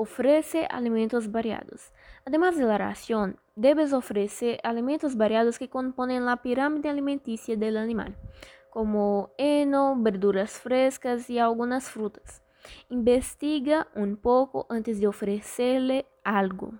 ofrece alimentos variados. Además de la ración, debes ofrecer alimentos variados que componen la pirámide alimenticia del animal, como heno, verduras frescas y algunas frutas. Investiga un poco antes de ofrecerle algo.